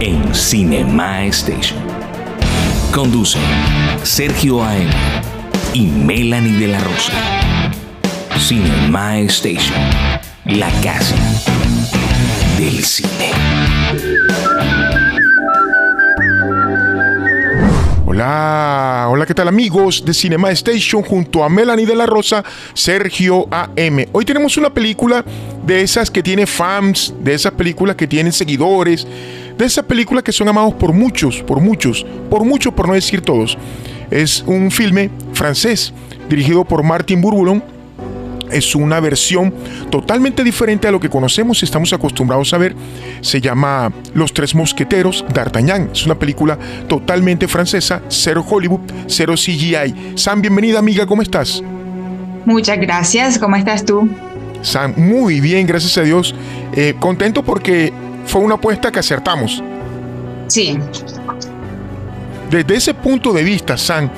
en Cinema Station. Conducen Sergio A.M. y Melanie de la Rosa. Cinema Station, la casa del cine. Hola, hola, ¿qué tal amigos de Cinema Station junto a Melanie de la Rosa, Sergio AM? Hoy tenemos una película de esas que tiene fans, de esas películas que tienen seguidores, de esas películas que son amados por muchos, por muchos, por muchos, por no decir todos. Es un filme francés dirigido por Martin Bourboulon es una versión totalmente diferente a lo que conocemos y estamos acostumbrados a ver. Se llama Los Tres Mosqueteros d'Artagnan. Es una película totalmente francesa, cero Hollywood, cero CGI. Sam, bienvenida amiga, ¿cómo estás? Muchas gracias, ¿cómo estás tú? Sam, muy bien, gracias a Dios. Eh, contento porque fue una apuesta que acertamos. Sí. Desde ese punto de vista, Sam,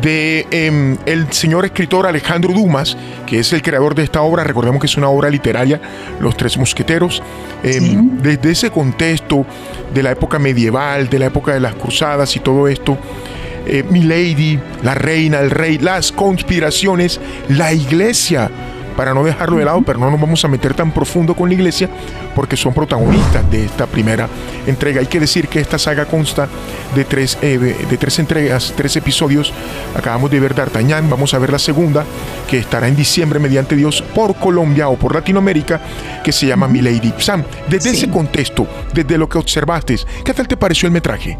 de em, el señor escritor Alejandro Dumas, que es el creador de esta obra, recordemos que es una obra literaria, Los Tres Mosqueteros, em, desde ese contexto de la época medieval, de la época de las cruzadas y todo esto, eh, Milady, la reina, el rey, las conspiraciones, la iglesia, para no dejarlo de lado, pero no nos vamos a meter tan profundo con la iglesia, porque son protagonistas de esta primera entrega. Hay que decir que esta saga consta de tres, eh, de tres entregas, tres episodios. Acabamos de ver D'Artagnan, vamos a ver la segunda, que estará en diciembre mediante Dios por Colombia o por Latinoamérica, que se llama Milady. Sam, desde ese contexto, desde lo que observaste, ¿qué tal te pareció el metraje?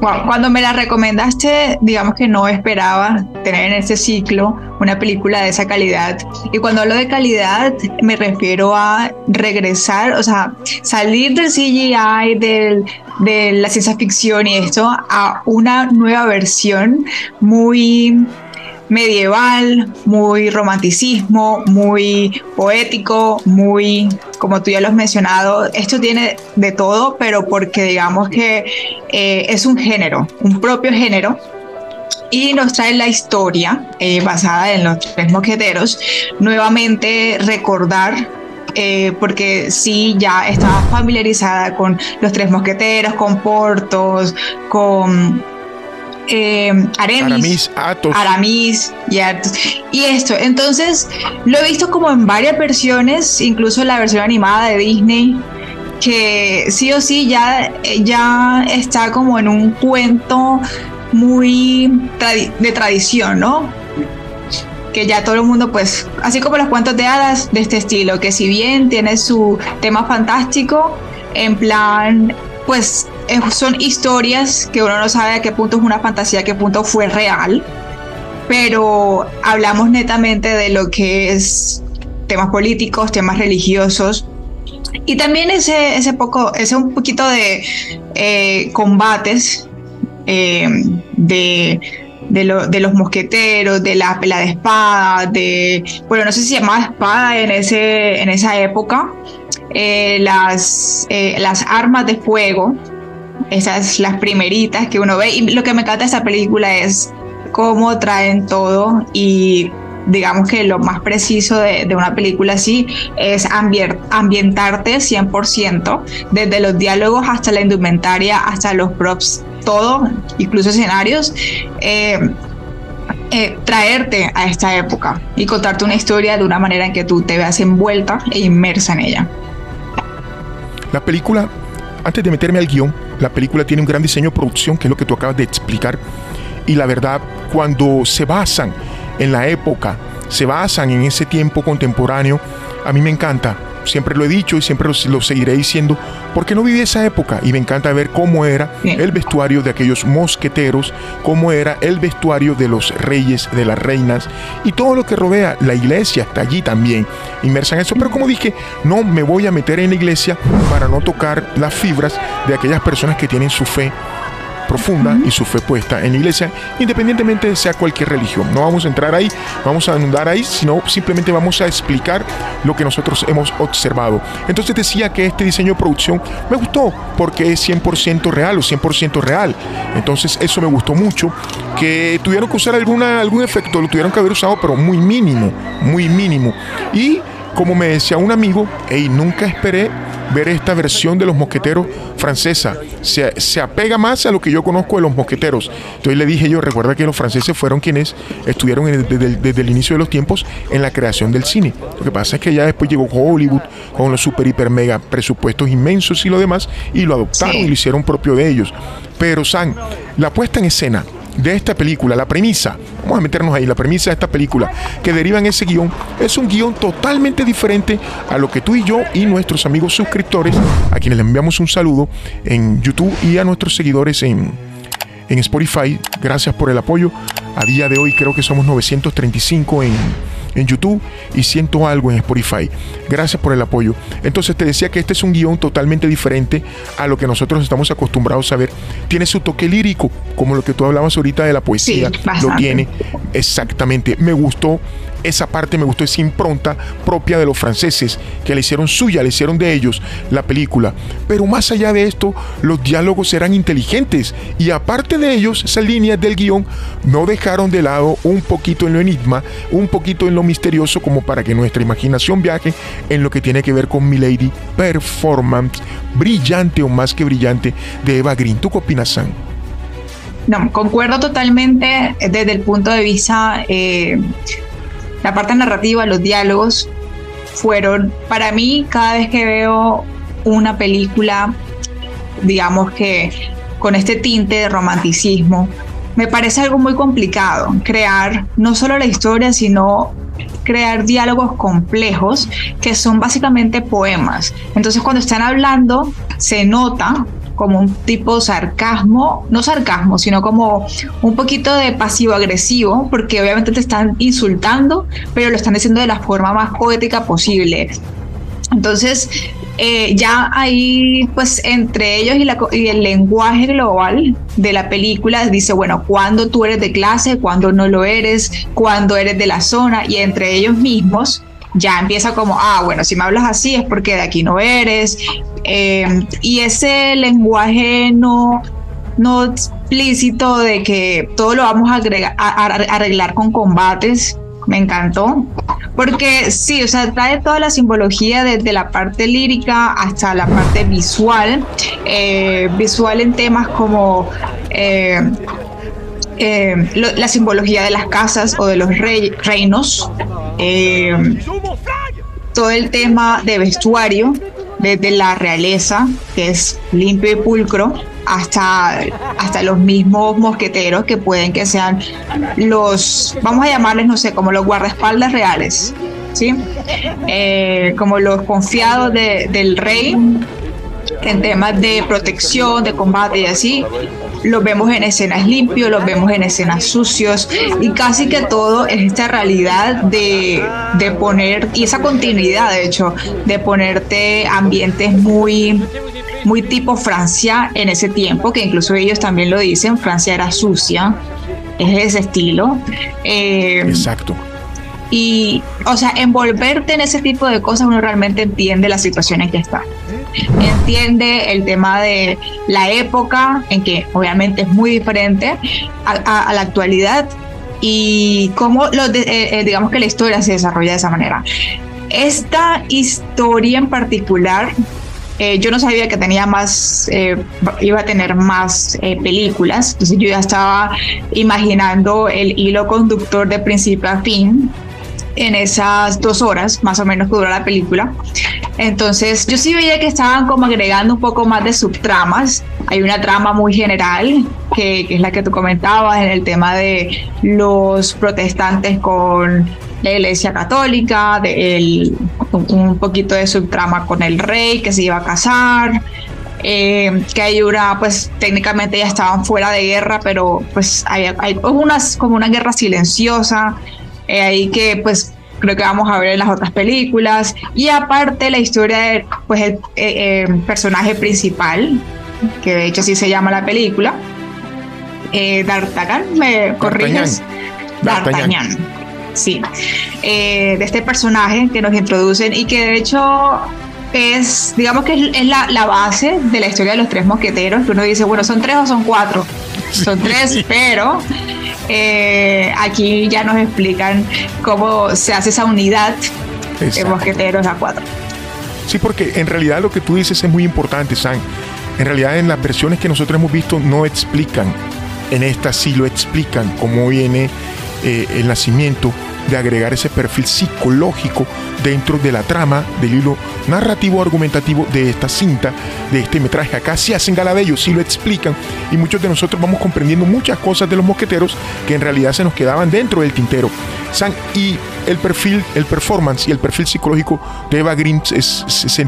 Cuando me la recomendaste, digamos que no esperaba tener en este ciclo una película de esa calidad. Y cuando hablo de calidad, me refiero a regresar, o sea, salir del CGI, del, de la ciencia ficción y esto, a una nueva versión muy medieval, muy romanticismo, muy poético, muy, como tú ya lo has mencionado, esto tiene de todo, pero porque digamos que eh, es un género, un propio género. Y nos trae la historia eh, basada en los tres mosqueteros, nuevamente recordar eh, porque sí, ya estaba familiarizada con los tres mosqueteros, con Portos, con eh, Aramis, Aramis, y Y esto, entonces lo he visto como en varias versiones, incluso la versión animada de Disney, que sí o sí ya, ya está como en un cuento muy de tradición, ¿no? Que ya todo el mundo, pues, así como los cuentos de hadas de este estilo, que si bien tiene su tema fantástico, en plan pues eh, son historias que uno no sabe a qué punto es una fantasía, a qué punto fue real, pero hablamos netamente de lo que es temas políticos, temas religiosos y también ese, ese poco, ese un poquito de eh, combates eh, de, de, los mosqueteros, de la pela de espada, de, bueno, no sé si se llamaba espada en, ese, en esa época, eh, las, eh, las armas de fuego, esas las primeritas que uno ve. Y lo que me encanta de esta película es cómo traen todo y digamos que lo más preciso de, una película así es ambientarte 100%, desde los diálogos hasta la indumentaria, hasta los props, todo, incluso escenarios. Eh, traerte a esta época y contarte una historia de una manera en que tú te veas envuelta e inmersa en ella. La película, antes de meterme al guion, la película tiene un gran diseño de producción, que es lo que tú acabas de explicar. Y la verdad, cuando se basan en la época, se basan en ese tiempo contemporáneo, a mí me encanta siempre lo he dicho y siempre lo, seguiré diciendo, porque no viví esa época y me encanta ver cómo era el vestuario de aquellos mosqueteros, cómo era el vestuario de los reyes, de las reinas y todo lo que rodea la iglesia está allí también inmersa en eso. Pero como dije, no me voy a meter en la iglesia para no tocar las fibras de aquellas personas que tienen su fe profunda y su fe puesta en la iglesia, independientemente de sea cualquier religión. No vamos a entrar ahí, vamos a andar ahí, sino simplemente vamos a explicar lo que nosotros hemos observado. Entonces decía que este diseño de producción me gustó porque es 100% real o 100% real. Entonces eso me gustó mucho, que tuvieron que usar alguna, algún efecto, lo tuvieron que haber usado, pero muy mínimo, muy mínimo. Y como me decía un amigo, hey, nunca esperé ver esta versión de los mosqueteros francesa. Se, apega más a lo que yo conozco de los mosqueteros. Entonces le dije yo, recuerda que los franceses fueron quienes estuvieron desde, el inicio de los tiempos en la creación del cine. Lo que pasa es que ya después llegó Hollywood con los super, hiper, mega presupuestos inmensos y lo demás, y lo adoptaron y lo hicieron propio de ellos. Pero, San, la puesta en escena de esta película, la premisa, vamos a meternos ahí, la premisa de esta película que deriva en ese guion, es un guion totalmente diferente a lo que tú y yo y nuestros amigos suscriptores, a quienes les enviamos un saludo en YouTube y a nuestros seguidores en, en Spotify, gracias por el apoyo. A día de hoy creo que somos 935 en en YouTube y siento algo en Spotify. Gracias por el apoyo. Entonces te decía que este es un guion totalmente diferente a lo que nosotros estamos acostumbrados a ver. Tiene su toque lírico, como lo que tú hablabas ahorita de la poesía. lo tiene exactamente. Me gustó esa parte me gustó, esa impronta propia de los franceses, que le hicieron suya, le hicieron de ellos la película. Pero más allá de esto, los diálogos eran inteligentes y aparte de ellos, esas líneas del guion no dejaron de lado un poquito en lo enigma, un poquito en lo misterioso, como para que nuestra imaginación viaje en lo que tiene que ver con Milady Performance, brillante o más que brillante, de Eva Green. ¿Tú qué opinas, Sam? No, concuerdo totalmente desde el punto de vista eh, la parte narrativa, los diálogos, fueron para mí cada vez que veo una película, digamos que con este tinte de romanticismo, me parece algo muy complicado crear no solo la historia, sino crear diálogos complejos que son básicamente poemas. Entonces cuando están hablando se nota como un tipo sarcasmo, no sarcasmo, sino como un poquito de pasivo-agresivo, porque obviamente te están insultando, pero lo están diciendo de la forma más poética posible. Entonces, eh, ya ahí, pues entre ellos y, y, el lenguaje global de la película dice, bueno, cuando tú eres de clase, cuando no lo eres, cuando eres de la zona, y entre ellos mismos ya empieza como, ah, bueno, si me hablas así es porque de aquí no eres. Eh, y ese lenguaje no, no explícito de que todo lo vamos a, arreglar con combates, me encantó. Porque sí, o sea, trae toda la simbología desde la parte lírica hasta la parte visual, eh, visual en temas como eh, eh, la simbología de las casas o de los reinos, eh, todo el tema de vestuario, desde la realeza, que es limpio y pulcro, hasta, hasta los mismos mosqueteros que pueden que sean los, vamos a llamarles, no sé, como los guardaespaldas reales, ¿sí? Eh, como los confiados del rey en temas de protección, de combate y así, los vemos en escenas limpios, los vemos en escenas sucios y casi que todo es esta realidad de, de poner, y esa continuidad de hecho, de ponerte ambientes muy muy tipo Francia en ese tiempo, que incluso ellos también lo dicen, Francia era sucia, es ese estilo. Eh, Exacto. Y, o sea, envolverte en ese tipo de cosas uno realmente entiende la situación en que está entiende el tema de la época, en que obviamente es muy diferente a, la actualidad, y cómo, lo eh, eh, digamos que la historia se desarrolla de esa manera. Esta historia en particular, eh, yo no sabía que tenía más, iba a tener más películas, entonces yo ya estaba imaginando el hilo conductor de principio a fin en esas dos horas más o menos que dura la película. Entonces yo sí veía que estaban como agregando un poco más de subtramas. Hay una trama muy general, que, es la que tú comentabas, en el tema de los protestantes con la iglesia católica, de un poquito de subtrama con el rey que se iba a casar. Eh, que hay una, pues técnicamente ya estaban fuera de guerra, pero pues hay, hay unas, como una guerra silenciosa, eh, ahí que pues creo que vamos a ver en las otras películas. Y aparte la historia de pues, el eh, eh, personaje principal, que de hecho así se llama la película, eh, D'Artagnan, ¿me corriges? D'Artagnan. Sí, eh, de este personaje que nos introducen y que de hecho es, digamos que es, la, base de la historia de los tres mosqueteros, que uno dice, bueno, son tres o son cuatro. Son tres, pero eh, aquí ya nos explican cómo se hace esa unidad de mosqueteros a cuatro. Sí, porque en realidad lo que tú dices es muy importante, San. En realidad en las versiones que nosotros hemos visto no explican, en esta sí lo explican cómo viene eh, el nacimiento de agregar ese perfil psicológico dentro de la trama del hilo narrativo argumentativo de esta cinta, de este metraje. Acá sí hacen gala de ellos, sí lo explican y muchos de nosotros vamos comprendiendo muchas cosas de los mosqueteros que en realidad se nos quedaban dentro del tintero. San, y el perfil, el performance y el perfil psicológico de Eva Green es, es,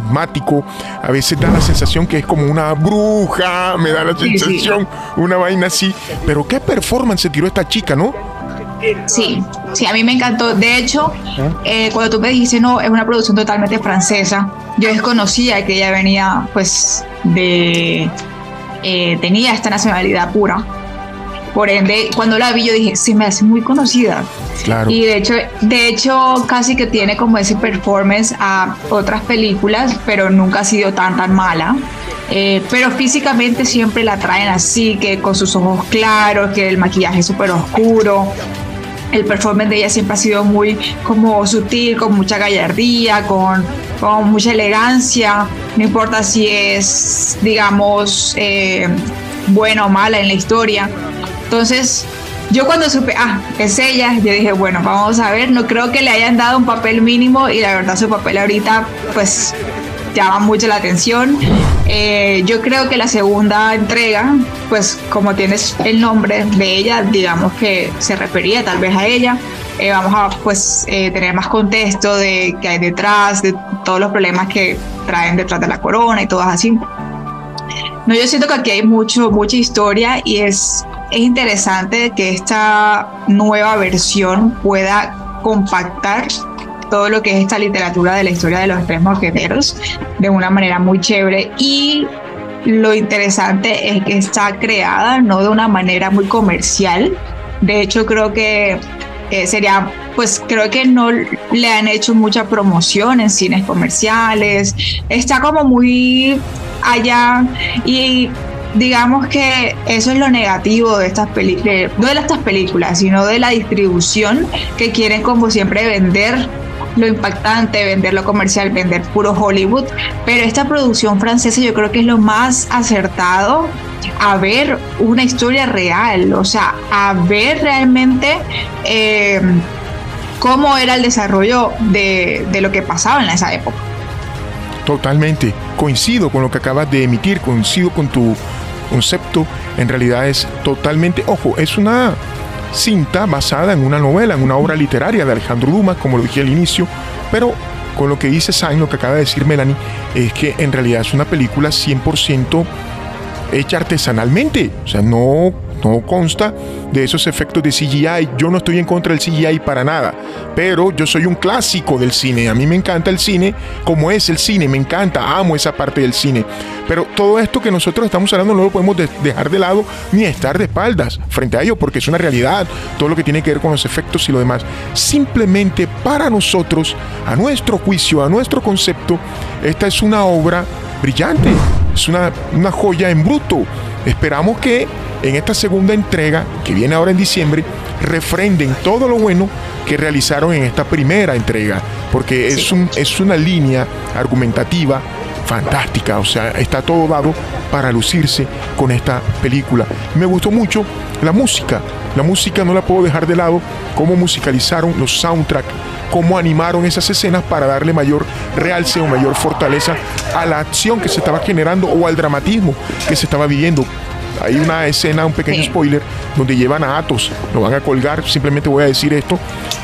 a veces da la sensación que es como una bruja, me da la sensación, una vaina así, pero qué performance se tiró esta chica, ¿no? Sí, sí, a mí me encantó. De hecho, eh, cuando tú me dijiste, no, es una producción totalmente francesa, yo desconocía que ella venía, pues, de... Eh, tenía esta nacionalidad pura. Por ende, cuando la vi, yo dije, se me hace muy conocida. Claro. Y de hecho, de hecho, casi que tiene como ese performance a otras películas, pero nunca ha sido tan, tan mala. Eh, pero físicamente siempre la traen así, que con sus ojos claros, que el maquillaje es súper oscuro el performance de ella siempre ha sido muy como sutil, con mucha gallardía, con, con mucha elegancia, no importa si es, digamos, eh, buena o mala en la historia. Entonces, yo cuando supe, ah, es ella, yo dije, bueno, vamos a ver, no creo que le hayan dado un papel mínimo y la verdad su papel ahorita, pues llama mucho la atención. Eh, yo creo que la segunda entrega, pues como tienes el nombre de ella, digamos que se refería tal vez a ella. Eh, vamos a pues eh, tener más contexto de qué hay detrás, de todos los problemas que traen detrás de la corona y todo así. No, yo siento que aquí hay mucho, mucha historia y es, es interesante que esta nueva versión pueda compactar todo lo que es esta literatura de la historia de los tres mosqueteros de una manera muy chévere y lo interesante es que está creada no de una manera muy comercial. De hecho, creo que eh, sería, pues creo que no le han hecho mucha promoción en cines comerciales. Está como muy allá y digamos que eso es lo negativo de estas películas, no de estas películas, sino de la distribución que quieren como siempre vender lo impactante, vender lo comercial, vender puro Hollywood, pero esta producción francesa yo creo que es lo más acertado a ver una historia real, o sea, a ver realmente eh, cómo era el desarrollo de, de lo que pasaba en esa época. Totalmente, coincido con lo que acabas de emitir, coincido con tu concepto, en realidad es totalmente, ojo, es una cinta basada en una novela, en una obra literaria de Alejandro Dumas, como lo dije al inicio, pero con lo que dice Sain, lo que acaba de decir Melanie, es que en realidad es una película 100% hecha artesanalmente, o sea, no no consta de esos efectos de CGI. Yo no estoy en contra del CGI para nada, pero yo soy un clásico del cine. A mí me encanta el cine como es el cine, me encanta, amo esa parte del cine. Pero todo esto que nosotros estamos hablando no lo podemos dejar de lado ni estar de espaldas frente a ello, porque es una realidad, todo lo que tiene que ver con los efectos y lo demás. Simplemente para nosotros, a nuestro juicio, a nuestro concepto, esta es una obra brillante, es una, una joya en bruto. Esperamos que en esta segunda entrega, que viene ahora en diciembre, refrenden todo lo bueno que realizaron en esta primera entrega, porque es, un, es una línea argumentativa fantástica, o sea, está todo dado para lucirse con esta película. Me gustó mucho la música, la música no la puedo dejar de lado, cómo musicalizaron los soundtracks, cómo animaron esas escenas para darle mayor realce o mayor fortaleza a la acción que se estaba generando o al dramatismo que se estaba viviendo. Hay una escena, un pequeño spoiler, donde llevan a Atos, lo van a colgar, simplemente voy a decir esto.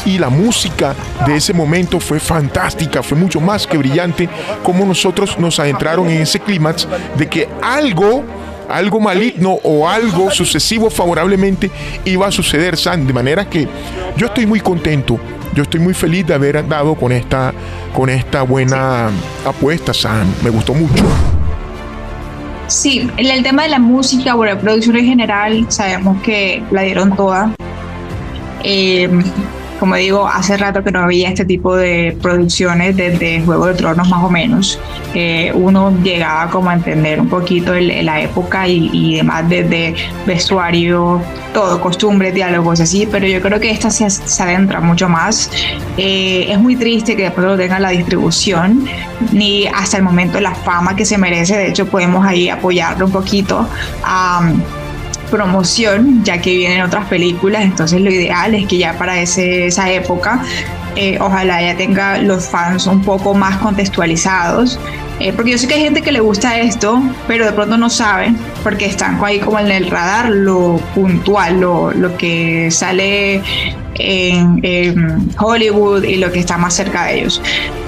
Y la música de ese momento fue fantástica, fue mucho más que brillante, como nosotros nos adentraron en ese clímax de que algo algo maligno o algo sucesivo favorablemente iba a suceder, San. De manera que yo estoy muy contento, yo estoy muy feliz de haber dado con esta, con esta buena apuesta, San. Me gustó mucho. Sí, el tema de la música o la producción en general, sabemos que la dieron toda. Eh, como digo, hace rato que no había este tipo de producciones desde Juego de Tronos más o menos. Eh, uno llegaba como a entender un poquito la época y, demás desde vestuario, todo, costumbres, diálogos, así, pero yo creo que esta se, adentra mucho más. Eh, es muy triste que después no tenga la distribución ni hasta el momento la fama que se merece. De hecho, podemos ahí apoyarlo un poquito. a promoción, ya que vienen otras películas, entonces lo ideal es que ya para ese, esa época eh, ojalá ya tenga los fans un poco más contextualizados, eh, porque yo sé que hay gente que le gusta esto, pero de pronto no sabe, porque están ahí como en el radar lo puntual, lo, lo que sale en, en, Hollywood y lo que está más cerca de ellos.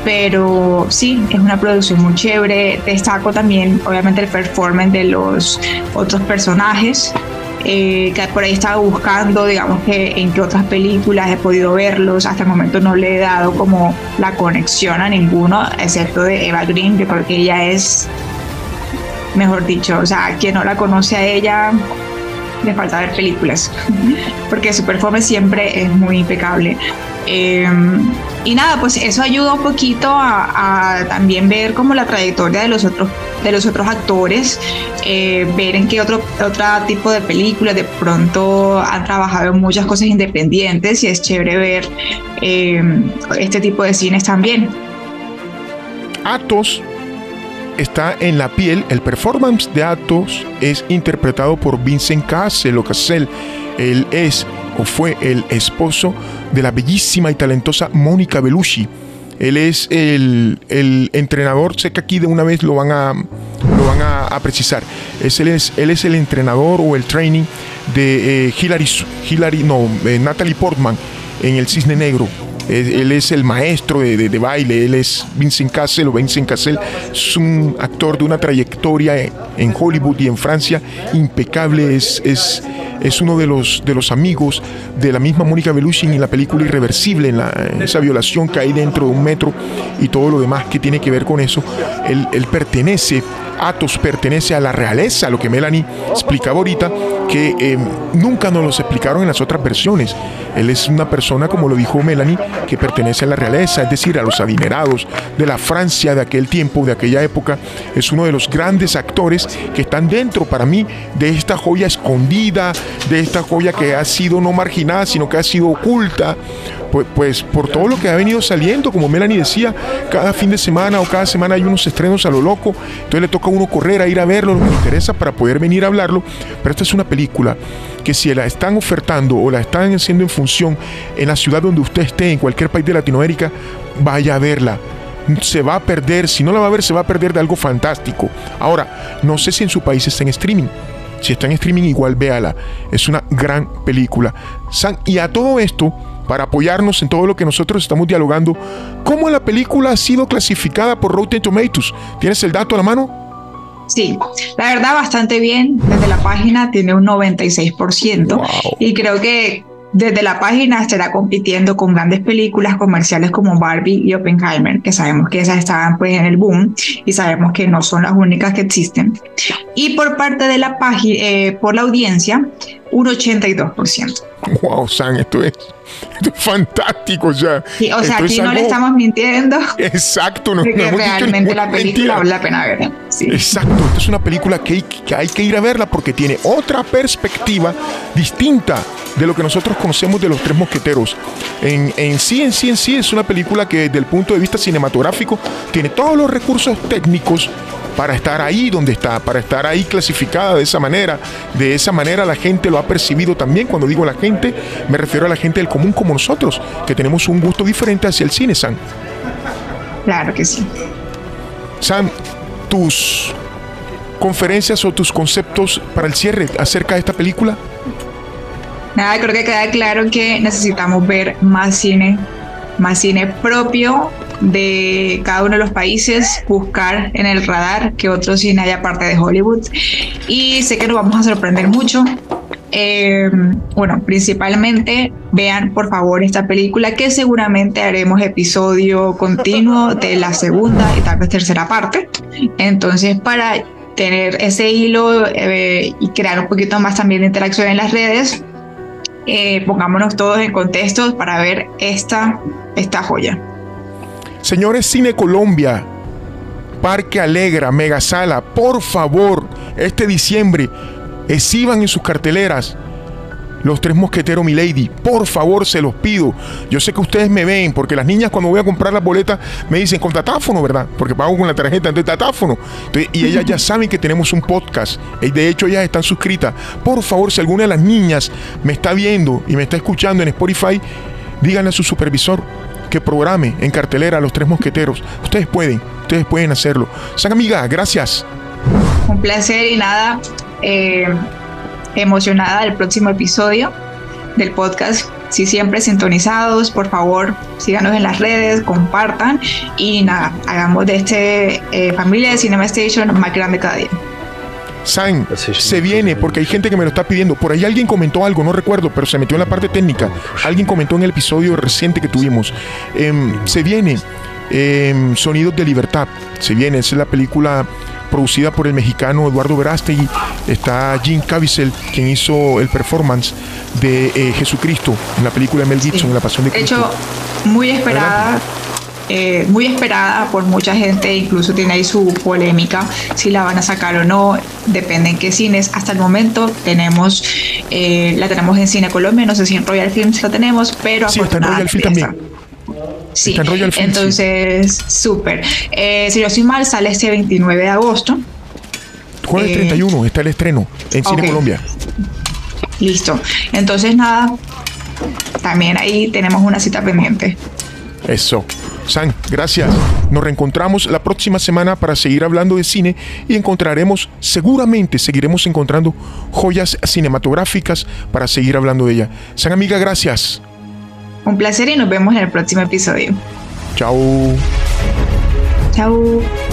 Pero sí, es una producción muy chévere. Destaco también, obviamente, el performance de los otros personajes. Eh, que por ahí estaba buscando, digamos que en qué otras películas he podido verlos. Hasta el momento no le he dado como la conexión a ninguno, excepto de Eva Green, que porque ella es, mejor dicho, o sea, quien no la conoce a ella, le falta ver películas, porque su performance siempre es muy impecable. Eh, y nada, pues eso ayuda un poquito a, también ver como la trayectoria de los otros, de los otros actores, eh, ver en qué otro, otro tipo de películas de pronto han trabajado en muchas cosas independientes y es chévere ver eh, este tipo de cines también. Atos está en la piel, el performance de Atos es interpretado por Vincent Cassel Cassel. Él es o fue el esposo de la bellísima y talentosa Mónica Belushi. Él es el, entrenador, sé que aquí de una vez lo van a, lo van a, precisar. Es, él, es, él es el entrenador o el training de eh, Hillary, no, eh, Natalie Portman en El Cisne Negro. Él, es el maestro de, baile, él es Vincent Cassel o Vincent Cassel, es un actor de una trayectoria en Hollywood y en Francia impecable, es, es es uno de los, de los amigos de la misma Mónica Belushi en la película Irreversible, en, la, esa violación que hay dentro de un metro y todo lo demás que tiene que ver con eso. Él pertenece, Atos pertenece a la realeza, lo que Melanie explicaba ahorita, que eh, nunca nos los explicaron en las otras versiones. Él es una persona, como lo dijo Melanie, que pertenece a la realeza, es decir, a los adinerados de la Francia de aquel tiempo, de aquella época. Es uno de los grandes actores que están dentro, para mí, de esta joya escondida, de esta joya que ha sido no marginada, sino que ha sido oculta, pues, por todo lo que ha venido saliendo, como Melanie decía, cada fin de semana o cada semana hay unos estrenos a lo loco, entonces le toca a uno correr a ir a verlo, lo que interesa para poder venir a hablarlo, pero esta es una película que si la están ofertando o la están haciendo en función en la ciudad donde usted esté, en cualquier país de Latinoamérica, vaya a verla se va a perder, si no la va a ver, se va a perder de algo fantástico. Ahora, no sé si en su país está en streaming. Si está en streaming, igual véala. Es una gran película. y a todo esto, para apoyarnos en todo lo que nosotros estamos dialogando, ¿cómo la película ha sido clasificada por Rotten Tomatoes? ¿Tienes el dato a la mano? Sí, la verdad bastante bien. Desde la página tiene un 96% y creo que desde la página estará compitiendo con grandes películas comerciales como Barbie y Oppenheimer, que sabemos que esas estaban pues en el boom y sabemos que no son las únicas que existen. Y por parte de la página, eh, por la audiencia, un 82%. Wow, San, esto es, fantástico. O sea, o sea aquí no le estamos mintiendo. Exacto, no, realmente la película vale la pena verla. Exacto, esta es una película que hay, que hay que ir a verla porque tiene otra perspectiva distinta de lo que nosotros conocemos de los tres mosqueteros. En, en sí, en sí, en sí, es una película que desde el punto de vista cinematográfico tiene todos los recursos técnicos para estar ahí donde está, para estar ahí clasificada de esa manera. De esa manera la gente lo ha percibido también. Cuando digo la gente, me refiero a la gente del común como nosotros, que tenemos un gusto diferente hacia el cine, Sam. Claro que sí. Sam, tus conferencias o tus conceptos para el cierre acerca de esta película. Nada, creo que queda claro que necesitamos ver más cine, más cine propio de cada uno de los países, buscar en el radar que otro cine haya parte de Hollywood. Y sé que nos vamos a sorprender mucho. Eh, bueno, principalmente vean por favor esta película que seguramente haremos episodio continuo de la segunda y tal vez tercera parte. Entonces, para tener ese hilo eh, y crear un poquito más también de interacción en las redes, eh, pongámonos todos en contexto para ver esta, esta joya. Señores Cine Colombia, Parque Alegra, Megasala, por favor, este diciembre, exhiban en sus carteleras los tres mosqueteros Milady. Por favor, se los pido. Yo sé que ustedes me ven, porque las niñas cuando voy a comprar las boletas me dicen con tatáfono, ¿verdad? Porque pago con la tarjeta de tatáfono. y ellas ya saben que tenemos un podcast. Y de hecho, ellas están suscritas. Por favor, si alguna de las niñas me está viendo y me está escuchando en Spotify, díganle a su supervisor que programe en cartelera a los tres mosqueteros. Ustedes pueden, ustedes pueden hacerlo. San amiga, gracias. Un placer y nada. Eh, emocionada del próximo episodio del podcast. Si siempre sintonizados, por favor, síganos en las redes, compartan y nada, hagamos de este eh, familia de Cinema Station más grande cada día. San, se viene porque hay gente que me lo está pidiendo. Por ahí alguien comentó algo, no recuerdo, pero se metió en la parte técnica. Alguien comentó en el episodio reciente que tuvimos. Em, se viene em, Sonidos de Libertad. Se viene, es la película producida por el mexicano Eduardo Verástegui. Está Jim Caviezel, quien hizo el performance de eh, Jesucristo en la película de Mel Gibson, en La Pasión de Cristo. De hecho, muy esperada. Eh, muy esperada por mucha gente, incluso tiene ahí su polémica si la van a sacar o no, depende en qué cines. Hasta el momento tenemos, eh, la tenemos en Cine Colombia, no sé si en Royal Films la tenemos, pero sí, está en Royal Films también. Sí, entonces, súper. Eh, si yo soy mal, sale este 29 de agosto. Jueves 31 está el estreno en Cine Colombia. Listo. Entonces, nada, también ahí tenemos una cita pendiente. Eso. San, gracias. Nos reencontramos la próxima semana para seguir hablando de cine y encontraremos, seguramente seguiremos encontrando joyas cinematográficas para seguir hablando de ella. San, amiga, gracias. Un placer y nos vemos en el próximo episodio. Chao. Chao.